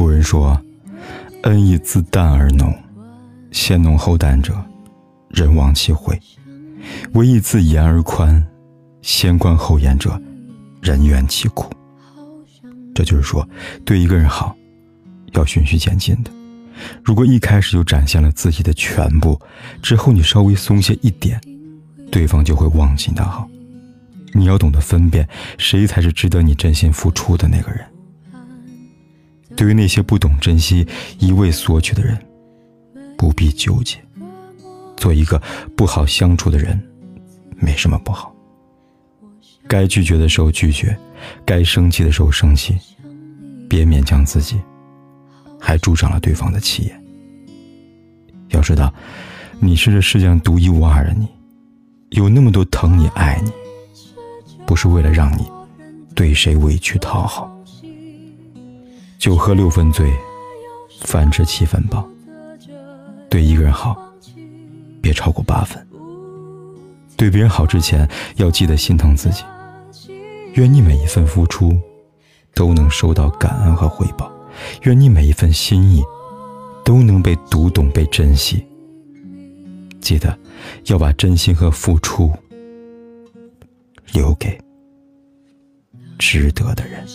古人说：“恩义自淡而浓，先浓后淡者。”人亡其悔，唯义自严而宽，先宽后严者，人怨其苦。这就是说，对一个人好，要循序渐进的。如果一开始就展现了自己的全部，之后你稍微松懈一点，对方就会忘记你的好。你要懂得分辨，谁才是值得你真心付出的那个人。对于那些不懂珍惜、一味索取的人，不必纠结。做一个不好相处的人，没什么不好。该拒绝的时候拒绝，该生气的时候生气，别勉强自己，还助长了对方的气焰。要知道，你是这世界上独一无二的你，有那么多疼你爱你，不是为了让你对谁委屈讨好。酒喝六分醉，饭吃七分饱。对一个人好。别超过八分。对别人好之前，要记得心疼自己。愿你每一份付出，都能收到感恩和回报。愿你每一份心意，都能被读懂、被珍惜。记得要把真心和付出留给值得的人。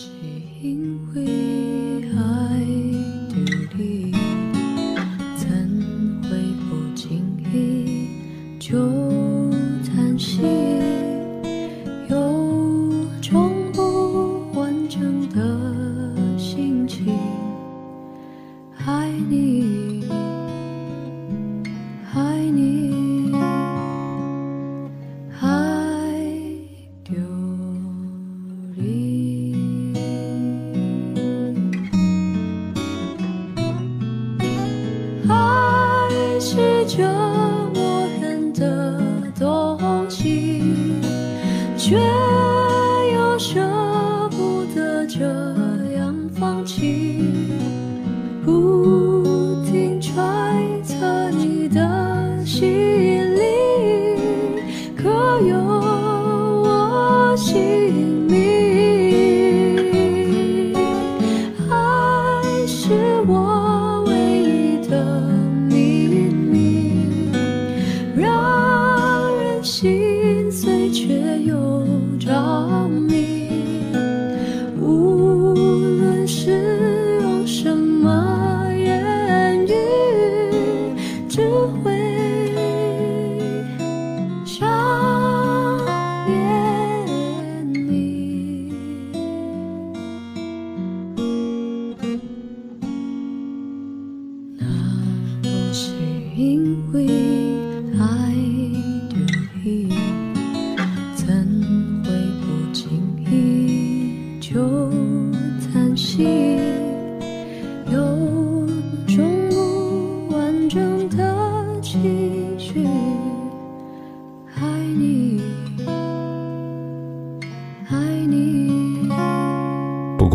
却会